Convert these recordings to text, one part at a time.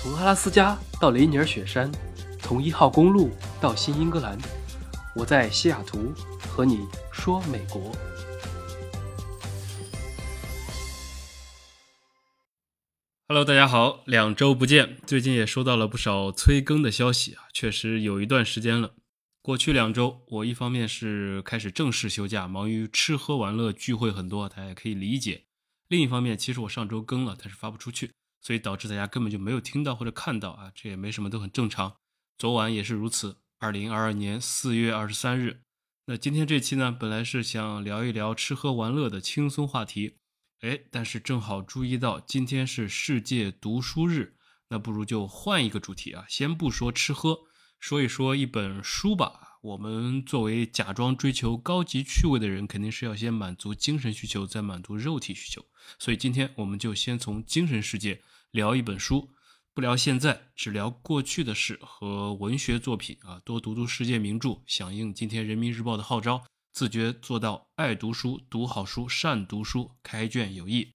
从阿拉斯加到雷尼尔雪山，从一号公路到新英格兰，我在西雅图和你说美国。Hello，大家好，两周不见，最近也收到了不少催更的消息啊，确实有一段时间了。过去两周，我一方面是开始正式休假，忙于吃喝玩乐，聚会很多，大家也可以理解；另一方面，其实我上周更了，但是发不出去。所以导致大家根本就没有听到或者看到啊，这也没什么，都很正常。昨晚也是如此。二零二二年四月二十三日，那今天这期呢，本来是想聊一聊吃喝玩乐的轻松话题，哎，但是正好注意到今天是世界读书日，那不如就换一个主题啊，先不说吃喝，说一说一本书吧。我们作为假装追求高级趣味的人，肯定是要先满足精神需求，再满足肉体需求。所以今天我们就先从精神世界聊一本书，不聊现在，只聊过去的事和文学作品啊，多读读世界名著，响应今天人民日报的号召，自觉做到爱读书、读好书、善读书，开卷有益。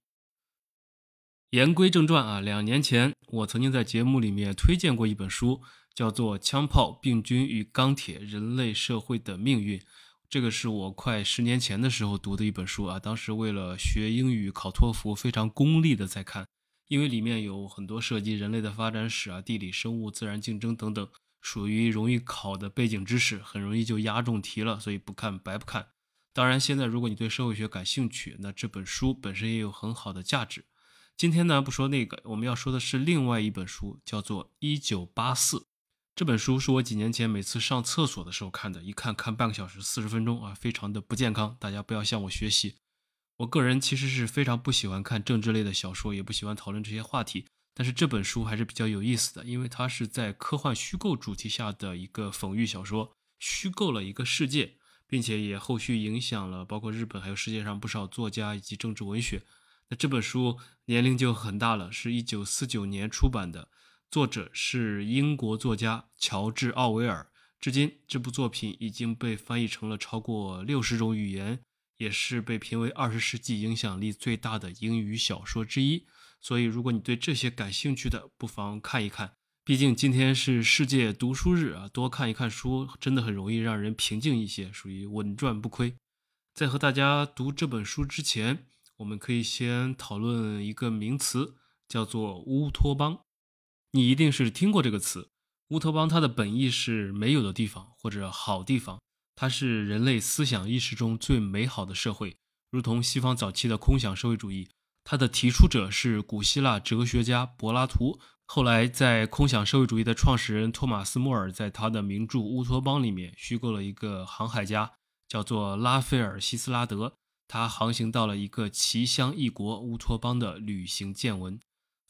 言归正传啊，两年前我曾经在节目里面推荐过一本书。叫做《枪炮、病菌与钢铁：人类社会的命运》，这个是我快十年前的时候读的一本书啊。当时为了学英语考托福，非常功利的在看，因为里面有很多涉及人类的发展史啊、地理、生物、自然竞争等等，属于容易考的背景知识，很容易就押中题了，所以不看白不看。当然，现在如果你对社会学感兴趣，那这本书本身也有很好的价值。今天呢，不说那个，我们要说的是另外一本书，叫做《一九八四》。这本书是我几年前每次上厕所的时候看的，一看看半个小时四十分钟啊，非常的不健康。大家不要向我学习。我个人其实是非常不喜欢看政治类的小说，也不喜欢讨论这些话题。但是这本书还是比较有意思的，因为它是在科幻虚构主题下的一个讽喻小说，虚构了一个世界，并且也后续影响了包括日本还有世界上不少作家以及政治文学。那这本书年龄就很大了，是一九四九年出版的。作者是英国作家乔治·奥威尔。至今，这部作品已经被翻译成了超过六十种语言，也是被评为二十世纪影响力最大的英语小说之一。所以，如果你对这些感兴趣的，不妨看一看。毕竟今天是世界读书日啊，多看一看书，真的很容易让人平静一些，属于稳赚不亏。在和大家读这本书之前，我们可以先讨论一个名词，叫做乌托邦。你一定是听过这个词，乌托邦。它的本意是没有的地方或者好地方，它是人类思想意识中最美好的社会，如同西方早期的空想社会主义。它的提出者是古希腊哲学家柏拉图。后来，在空想社会主义的创始人托马斯·莫尔在他的名著《乌托邦》里面虚构了一个航海家，叫做拉斐尔·希斯拉德。他航行到了一个奇香异国乌托邦的旅行见闻。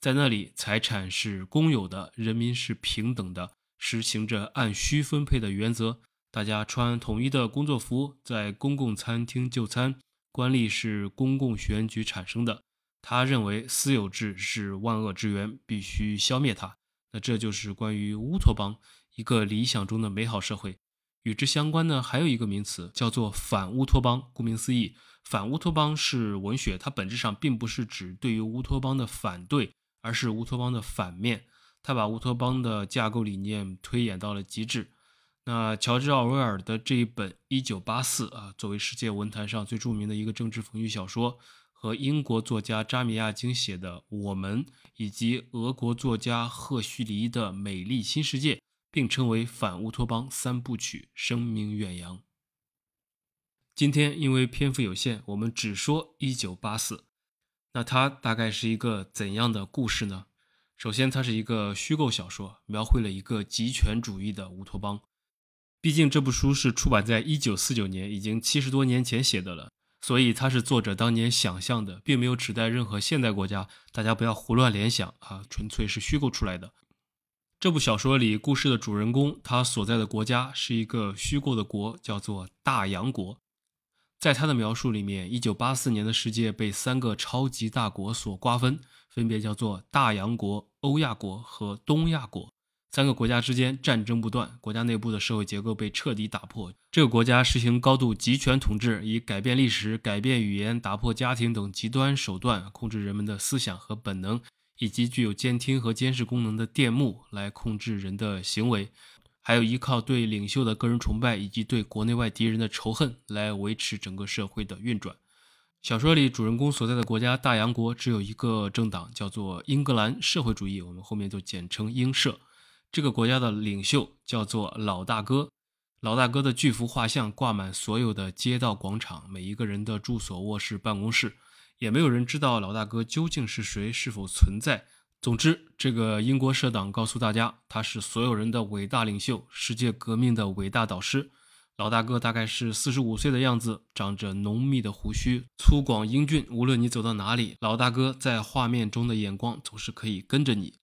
在那里，财产是公有的，人民是平等的，实行着按需分配的原则。大家穿统一的工作服，在公共餐厅就餐。官吏是公共选举产生的。他认为私有制是万恶之源，必须消灭它。那这就是关于乌托邦，一个理想中的美好社会。与之相关呢，还有一个名词叫做反乌托邦。顾名思义，反乌托邦是文学，它本质上并不是指对于乌托邦的反对。而是乌托邦的反面，他把乌托邦的架构理念推演到了极致。那乔治·奥威尔的这一本《一九八四》啊，作为世界文坛上最著名的一个政治讽喻小说，和英国作家扎米亚金写的《我们》，以及俄国作家赫胥黎的《美丽新世界》，并称为反乌托邦三部曲，声名远扬。今天因为篇幅有限，我们只说《一九八四》。那它大概是一个怎样的故事呢？首先，它是一个虚构小说，描绘了一个极权主义的乌托邦。毕竟这部书是出版在一九四九年，已经七十多年前写的了，所以它是作者当年想象的，并没有指代任何现代国家。大家不要胡乱联想啊，纯粹是虚构出来的。这部小说里，故事的主人公他所在的国家是一个虚构的国，叫做大洋国。在他的描述里面，一九八四年的世界被三个超级大国所瓜分，分别叫做大洋国、欧亚国和东亚国。三个国家之间战争不断，国家内部的社会结构被彻底打破。这个国家实行高度集权统治，以改变历史、改变语言、打破家庭等极端手段控制人们的思想和本能，以及具有监听和监视功能的电幕来控制人的行为，还有依靠对领袖的个人崇拜以及对国内外敌人的仇恨来维持整个社会的运转。小说里主人公所在的国家大洋国只有一个政党，叫做英格兰社会主义，我们后面就简称英社。这个国家的领袖叫做老大哥，老大哥的巨幅画像挂满所有的街道广场，每一个人的住所、卧室、办公室，也没有人知道老大哥究竟是谁，是否存在。总之，这个英国社党告诉大家，他是所有人的伟大领袖，世界革命的伟大导师。老大哥大概是四十五岁的样子，长着浓密的胡须，粗犷英俊。无论你走到哪里，老大哥在画面中的眼光总是可以跟着你。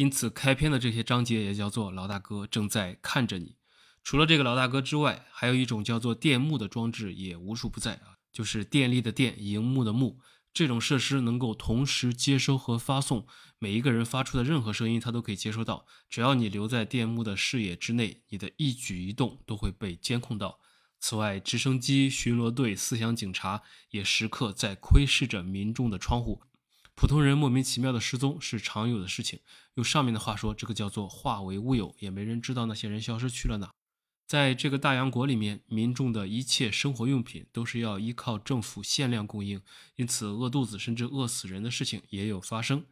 因此，开篇的这些章节也叫做“老大哥正在看着你”。除了这个老大哥之外，还有一种叫做电幕的装置也无处不在啊，就是电力的电，荧幕的幕。这种设施能够同时接收和发送每一个人发出的任何声音，它都可以接收到。只要你留在电幕的视野之内，你的一举一动都会被监控到。此外，直升机、巡逻队、思想警察也时刻在窥视着民众的窗户。普通人莫名其妙的失踪是常有的事情。用上面的话说，这个叫做化为乌有，也没人知道那些人消失去了哪。在这个大洋国里面，民众的一切生活用品都是要依靠政府限量供应，因此饿肚子甚至饿死人的事情也有发生。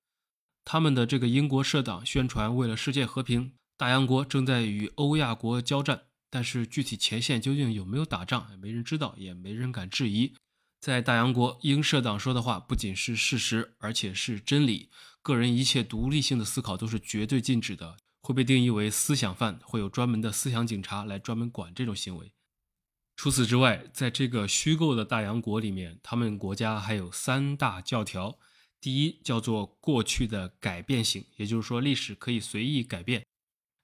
他们的这个英国社党宣传，为了世界和平，大洋国正在与欧亚国交战。但是具体前线究竟有没有打仗，也没人知道，也没人敢质疑。在大洋国，英社党说的话不仅是事实，而且是真理。个人一切独立性的思考都是绝对禁止的。会被定义为思想犯，会有专门的思想警察来专门管这种行为。除此之外，在这个虚构的大洋国里面，他们国家还有三大教条。第一叫做过去的改变性，也就是说历史可以随意改变。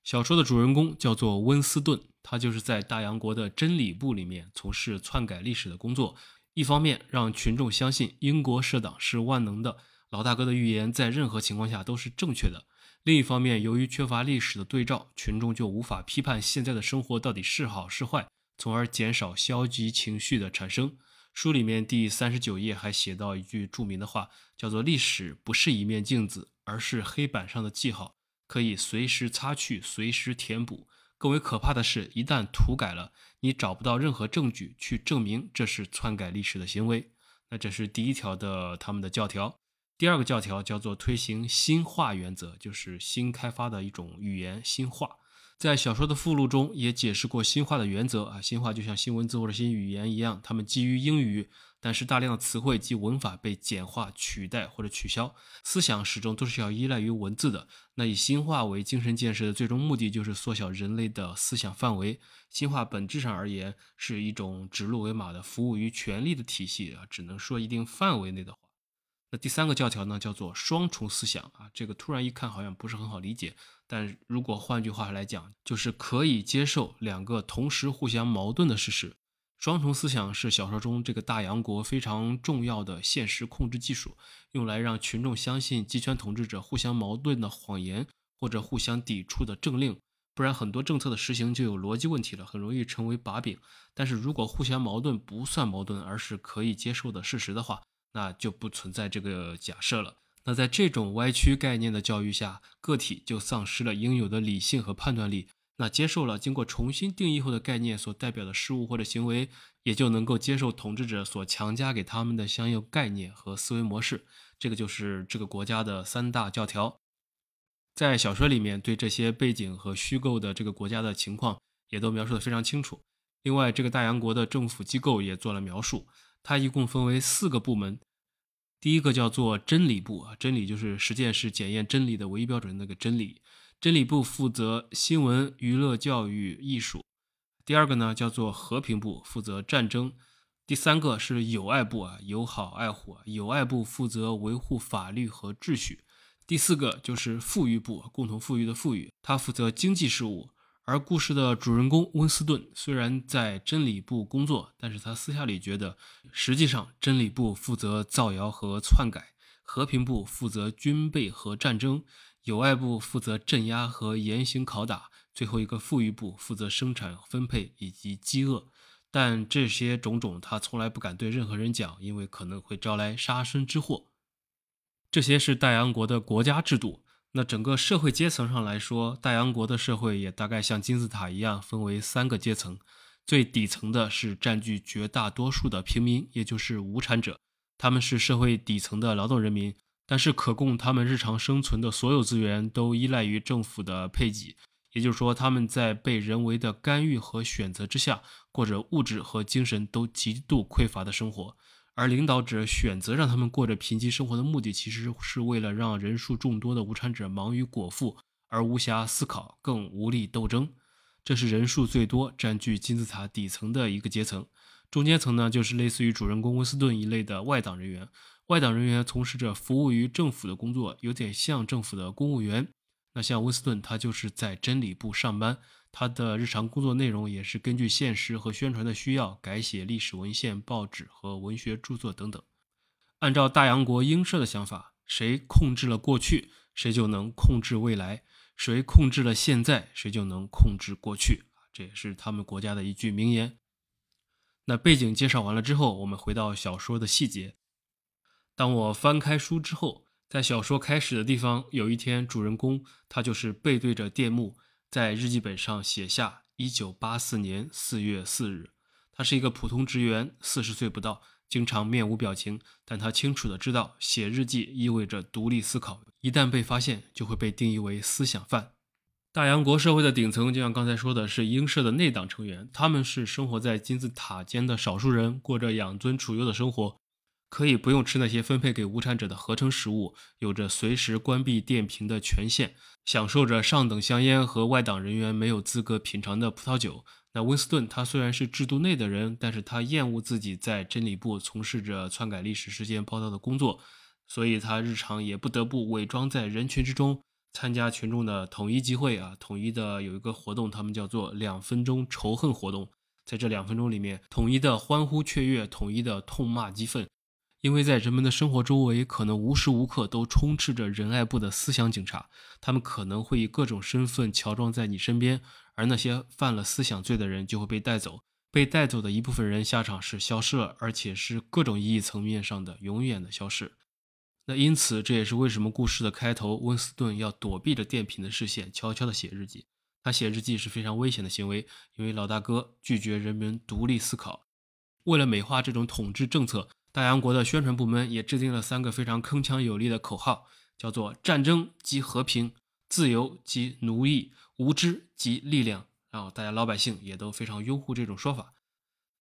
小说的主人公叫做温斯顿，他就是在大洋国的真理部里面从事篡改历史的工作。一方面让群众相信英国社党是万能的，老大哥的预言在任何情况下都是正确的。另一方面，由于缺乏历史的对照，群众就无法批判现在的生活到底是好是坏，从而减少消极情绪的产生。书里面第三十九页还写到一句著名的话，叫做“历史不是一面镜子，而是黑板上的记号，可以随时擦去，随时填补。更为可怕的是，一旦涂改了，你找不到任何证据去证明这是篡改历史的行为。”那这是第一条的他们的教条。第二个教条叫做推行新化原则，就是新开发的一种语言新化。在小说的附录中也解释过新化的原则啊，新化就像新文字或者新语言一样，它们基于英语，但是大量的词汇及文法被简化、取代或者取消，思想始终都是要依赖于文字的。那以新化为精神建设的最终目的就是缩小人类的思想范围。新化本质上而言是一种指鹿为马的服务于权力的体系啊，只能说一定范围内的话。那第三个教条呢，叫做双重思想啊。这个突然一看好像不是很好理解，但如果换句话来讲，就是可以接受两个同时互相矛盾的事实。双重思想是小说中这个大洋国非常重要的现实控制技术，用来让群众相信集权统治者互相矛盾的谎言或者互相抵触的政令，不然很多政策的实行就有逻辑问题了，很容易成为把柄。但是如果互相矛盾不算矛盾，而是可以接受的事实的话，那就不存在这个假设了。那在这种歪曲概念的教育下，个体就丧失了应有的理性和判断力。那接受了经过重新定义后的概念所代表的事物或者行为，也就能够接受统治者所强加给他们的相应概念和思维模式。这个就是这个国家的三大教条。在小说里面，对这些背景和虚构的这个国家的情况也都描述的非常清楚。另外，这个大洋国的政府机构也做了描述。它一共分为四个部门，第一个叫做真理部啊，真理就是实践是检验真理的唯一标准那个真理。真理部负责新闻、娱乐、教育、艺术。第二个呢叫做和平部，负责战争。第三个是友爱部啊，友好爱护。友爱部负责维护法律和秩序。第四个就是富裕部，共同富裕的富裕，它负责经济事务。而故事的主人公温斯顿虽然在真理部工作，但是他私下里觉得，实际上真理部负责造谣和篡改，和平部负责军备和战争，友爱部负责镇压和严刑拷打，最后一个富裕部负责生产分配以及饥饿。但这些种种他从来不敢对任何人讲，因为可能会招来杀身之祸。这些是大洋国的国家制度。那整个社会阶层上来说，大洋国的社会也大概像金字塔一样，分为三个阶层。最底层的是占据绝大多数的平民，也就是无产者，他们是社会底层的劳动人民，但是可供他们日常生存的所有资源都依赖于政府的配给，也就是说，他们在被人为的干预和选择之下，过着物质和精神都极度匮乏的生活。而领导者选择让他们过着贫瘠生活的目的，其实是为了让人数众多的无产者忙于果腹，而无暇思考，更无力斗争。这是人数最多、占据金字塔底层的一个阶层。中间层呢，就是类似于主人公温斯顿一类的外党人员。外党人员从事着服务于政府的工作，有点像政府的公务员。那像温斯顿，他就是在真理部上班。他的日常工作内容也是根据现实和宣传的需要改写历史文献、报纸和文学著作等等。按照大洋国英社的想法，谁控制了过去，谁就能控制未来；谁控制了现在，谁就能控制过去。这也是他们国家的一句名言。那背景介绍完了之后，我们回到小说的细节。当我翻开书之后，在小说开始的地方，有一天，主人公他就是背对着电幕。在日记本上写下一九八四年四月四日，他是一个普通职员，四十岁不到，经常面无表情，但他清楚的知道，写日记意味着独立思考，一旦被发现，就会被定义为思想犯。大洋国社会的顶层，就像刚才说的是英社的内党成员，他们是生活在金字塔尖的少数人，过着养尊处优的生活。可以不用吃那些分配给无产者的合成食物，有着随时关闭电瓶的权限，享受着上等香烟和外党人员没有资格品尝的葡萄酒。那温斯顿他虽然是制度内的人，但是他厌恶自己在真理部从事着篡改历史事件报道的工作，所以他日常也不得不伪装在人群之中，参加群众的统一集会啊，统一的有一个活动，他们叫做两分钟仇恨活动，在这两分钟里面，统一的欢呼雀跃，统一的痛骂激愤。因为在人们的生活周围，可能无时无刻都充斥着仁爱部的思想警察，他们可能会以各种身份乔装在你身边，而那些犯了思想罪的人就会被带走。被带走的一部分人下场是消失了，而且是各种意义层面上的永远的消失。那因此，这也是为什么故事的开头，温斯顿要躲避着电瓶的视线，悄悄地写日记。他写日记是非常危险的行为，因为老大哥拒绝人们独立思考。为了美化这种统治政策。大洋国的宣传部门也制定了三个非常铿锵有力的口号，叫做“战争即和平，自由即奴役，无知即力量”。然后大家老百姓也都非常拥护这种说法。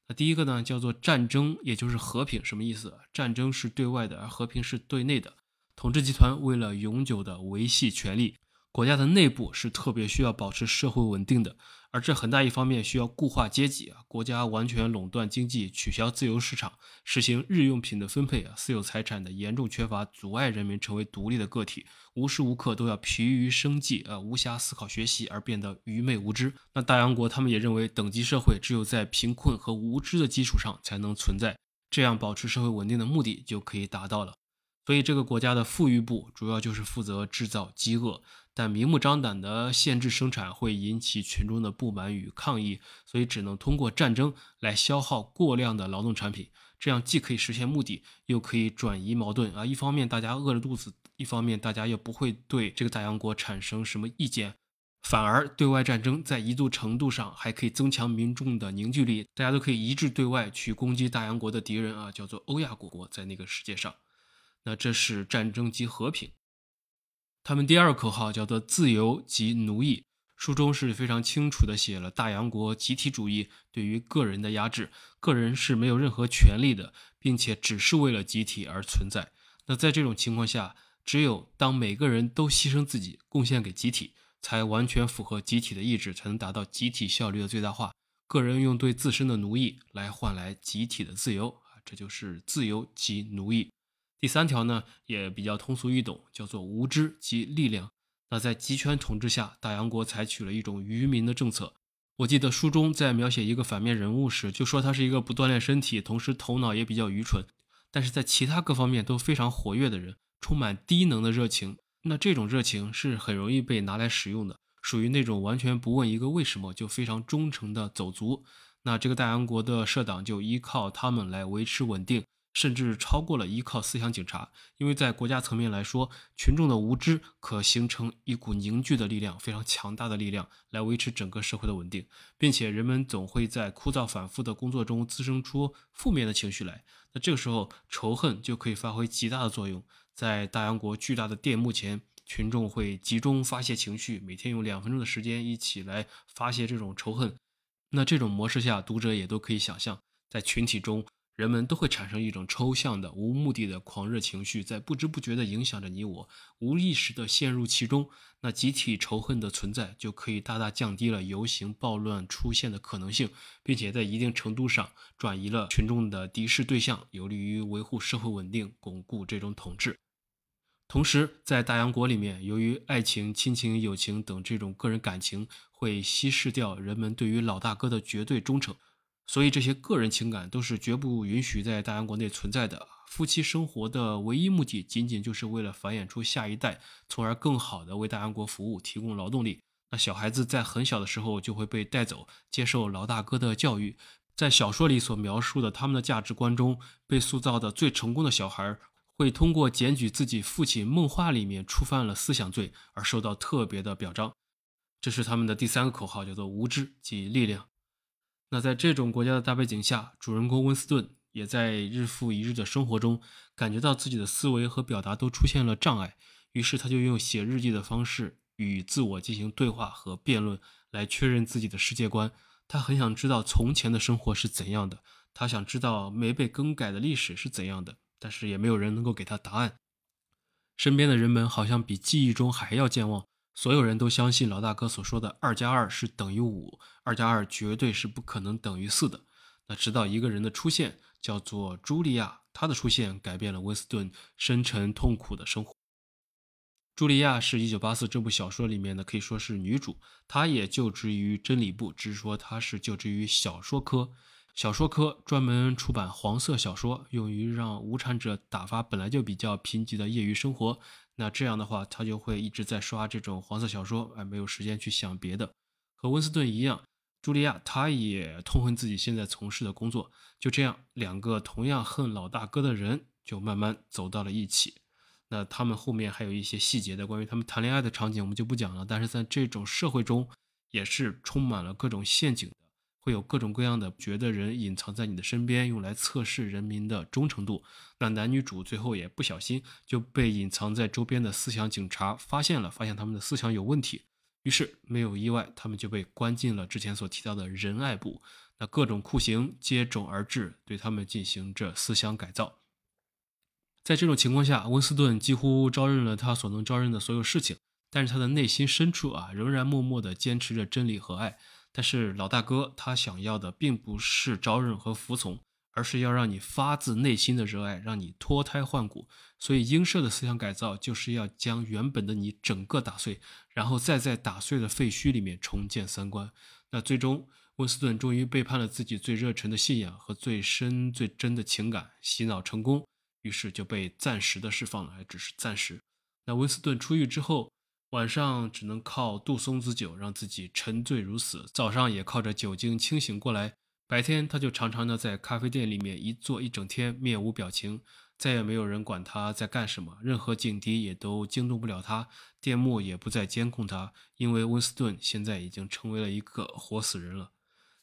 那第一个呢，叫做战争，也就是和平，什么意思？战争是对外的，而和平是对内的。统治集团为了永久的维系权力。国家的内部是特别需要保持社会稳定的，而这很大一方面需要固化阶级啊，国家完全垄断经济，取消自由市场，实行日用品的分配啊，私有财产的严重缺乏，阻碍人民成为独立的个体，无时无刻都要疲于生计啊，无暇思考学习而变得愚昧无知。那大洋国他们也认为，等级社会只有在贫困和无知的基础上才能存在，这样保持社会稳定的目的就可以达到了。所以，这个国家的富裕部主要就是负责制造饥饿。但明目张胆的限制生产会引起群众的不满与抗议，所以只能通过战争来消耗过量的劳动产品，这样既可以实现目的，又可以转移矛盾啊！一方面大家饿着肚子，一方面大家又不会对这个大洋国产生什么意见，反而对外战争在一度程度上还可以增强民众的凝聚力，大家都可以一致对外去攻击大洋国的敌人啊，叫做欧亚国国，在那个世界上，那这是战争及和平。他们第二口号叫做“自由及奴役”，书中是非常清楚的写了大洋国集体主义对于个人的压制，个人是没有任何权利的，并且只是为了集体而存在。那在这种情况下，只有当每个人都牺牲自己，贡献给集体，才完全符合集体的意志，才能达到集体效率的最大化。个人用对自身的奴役来换来集体的自由啊，这就是自由及奴役。第三条呢也比较通俗易懂，叫做无知及力量。那在集权统治下，大洋国采取了一种愚民的政策。我记得书中在描写一个反面人物时，就说他是一个不锻炼身体，同时头脑也比较愚蠢，但是在其他各方面都非常活跃的人，充满低能的热情。那这种热情是很容易被拿来使用的，属于那种完全不问一个为什么就非常忠诚的走卒。那这个大洋国的社党就依靠他们来维持稳定。甚至超过了依靠思想警察。因为在国家层面来说，群众的无知可形成一股凝聚的力量，非常强大的力量，来维持整个社会的稳定，并且人们总会在枯燥反复的工作中滋生出负面的情绪来。那这个时候，仇恨就可以发挥极大的作用。在大洋国巨大的电幕前，群众会集中发泄情绪，每天用两分钟的时间一起来发泄这种仇恨。那这种模式下，读者也都可以想象，在群体中，人们都会产生一种抽象的、无目的的狂热情绪，在不知不觉地影响着你我，无意识地陷入其中。那集体仇恨的存在，就可以大大降低了游行暴乱出现的可能性，并且在一定程度上转移了群众的敌视对象，有利于维护社会稳定，巩固这种统治。同时，在大洋国里面，由于爱情、亲情、友情等这种个人感情会稀释掉人们对于老大哥的绝对忠诚，所以这些个人情感都是绝不允许在大洋国内存在的。夫妻生活的唯一目的，仅仅就是为了繁衍出下一代，从而更好的为大洋国服务，提供劳动力。那小孩子在很小的时候就会被带走，接受老大哥的教育。在小说里所描述的他们的价值观中，被塑造的最成功的小孩。会通过检举自己父亲梦话里面触犯了思想罪而受到特别的表彰，这是他们的第三个口号，叫做无知即力量。那在这种国家的大背景下，主人公温斯顿也在日复一日的生活中感觉到自己的思维和表达都出现了障碍，于是他就用写日记的方式与自我进行对话和辩论，来确认自己的世界观。他很想知道从前的生活是怎样的，他想知道没被更改的历史是怎样的。但是也没有人能够给他答案。身边的人们好像比记忆中还要健忘，所有人都相信老大哥所说的“二加二是等于五”，二加二绝对是不可能等于四的。那直到一个人的出现，叫做茱莉亚，她的出现改变了温斯顿深沉痛苦的生活。茱莉亚是一九八四这部小说里面的，可以说是女主，她也就职于真理部，只是说她是就职于小说科。小说科专门出版黄色小说，用于让无产者打发本来就比较贫瘠的业余生活。那这样的话，他就会一直在刷这种黄色小说，哎，没有时间去想别的。和温斯顿一样，茱莉亚她也痛恨自己现在从事的工作。就这样，两个同样恨老大哥的人就慢慢走到了一起。那他们后面还有一些细节的关于他们谈恋爱的场景，我们就不讲了。但是在这种社会中，也是充满了各种陷阱。会有各种各样的觉得人隐藏在你的身边，用来测试人民的忠诚度。那男女主最后也不小心就被隐藏在周边的思想警察发现了，发现他们的思想有问题。于是没有意外，他们就被关进了之前所提到的仁爱部。那各种酷刑接踵而至，对他们进行着思想改造。在这种情况下，温斯顿几乎招认了他所能招认的所有事情，但是他的内心深处啊，仍然默默地坚持着真理和爱。但是老大哥他想要的并不是招认和服从，而是要让你发自内心的热爱，让你脱胎换骨。所以英社的思想改造就是要将原本的你整个打碎，然后再在打碎的废墟里面重建三观。那最终温斯顿终于背叛了自己最热忱的信仰和最深最真的情感，洗脑成功，于是就被暂时的释放了，还只是暂时。那温斯顿出狱之后。晚上只能靠杜松子酒让自己沉醉如死，早上也靠着酒精清醒过来。白天他就常常的在咖啡店里面一坐一整天，面无表情，再也没有人管他在干什么，任何警笛也都惊动不了他，电幕也不再监控他，因为温斯顿现在已经成为了一个活死人了。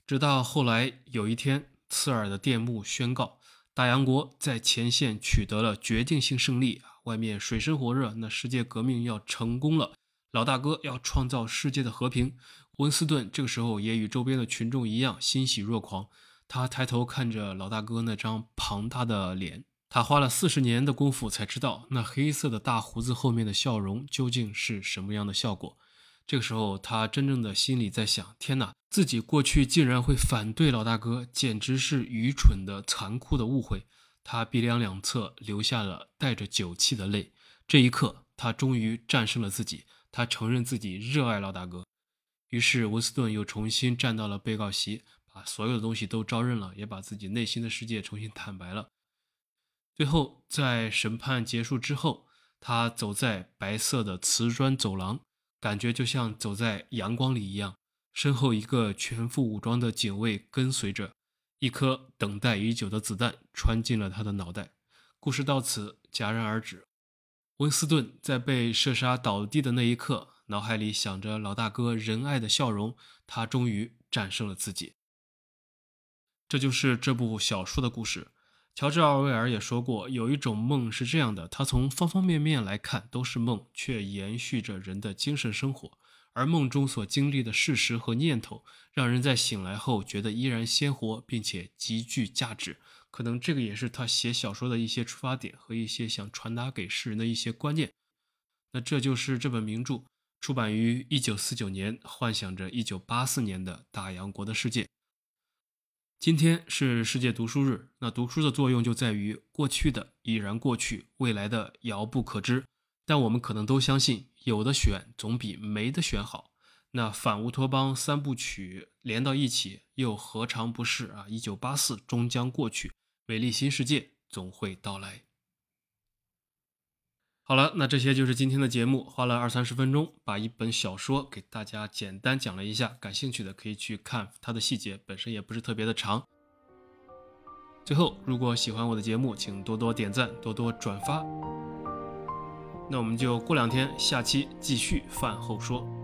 直到后来有一天，刺耳的电幕宣告大洋国在前线取得了决定性胜利外面水深火热，那世界革命要成功了。老大哥要创造世界的和平，温斯顿这个时候也与周边的群众一样欣喜若狂。他抬头看着老大哥那张庞大的脸，他花了四十年的功夫才知道那黑色的大胡子后面的笑容究竟是什么样的效果。这个时候，他真正的心里在想：天哪，自己过去竟然会反对老大哥，简直是愚蠢的、残酷的误会。他鼻梁两侧流下了带着酒气的泪。这一刻，他终于战胜了自己。他承认自己热爱老大哥，于是温斯顿又重新站到了被告席，把所有的东西都招认了，也把自己内心的世界重新坦白了。最后，在审判结束之后，他走在白色的瓷砖走廊，感觉就像走在阳光里一样。身后一个全副武装的警卫跟随着，一颗等待已久的子弹穿进了他的脑袋。故事到此戛然而止。温斯顿在被射杀倒地的那一刻，脑海里想着老大哥仁爱的笑容，他终于战胜了自己。这就是这部小说的故事。乔治·奥威尔也说过，有一种梦是这样的：它从方方面面来看都是梦，却延续着人的精神生活。而梦中所经历的事实和念头，让人在醒来后觉得依然鲜活，并且极具价值。可能这个也是他写小说的一些出发点和一些想传达给世人的一些观念。那这就是这本名著出版于一九四九年，幻想着一九八四年的大洋国的世界。今天是世界读书日，那读书的作用就在于过去的已然过去，未来的遥不可知。但我们可能都相信，有的选总比没得选好。那反乌托邦三部曲连到一起，又何尝不是啊？一九八四终将过去。美丽新世界总会到来。好了，那这些就是今天的节目，花了二三十分钟，把一本小说给大家简单讲了一下。感兴趣的可以去看它的细节，本身也不是特别的长。最后，如果喜欢我的节目，请多多点赞，多多转发。那我们就过两天，下期继续饭后说。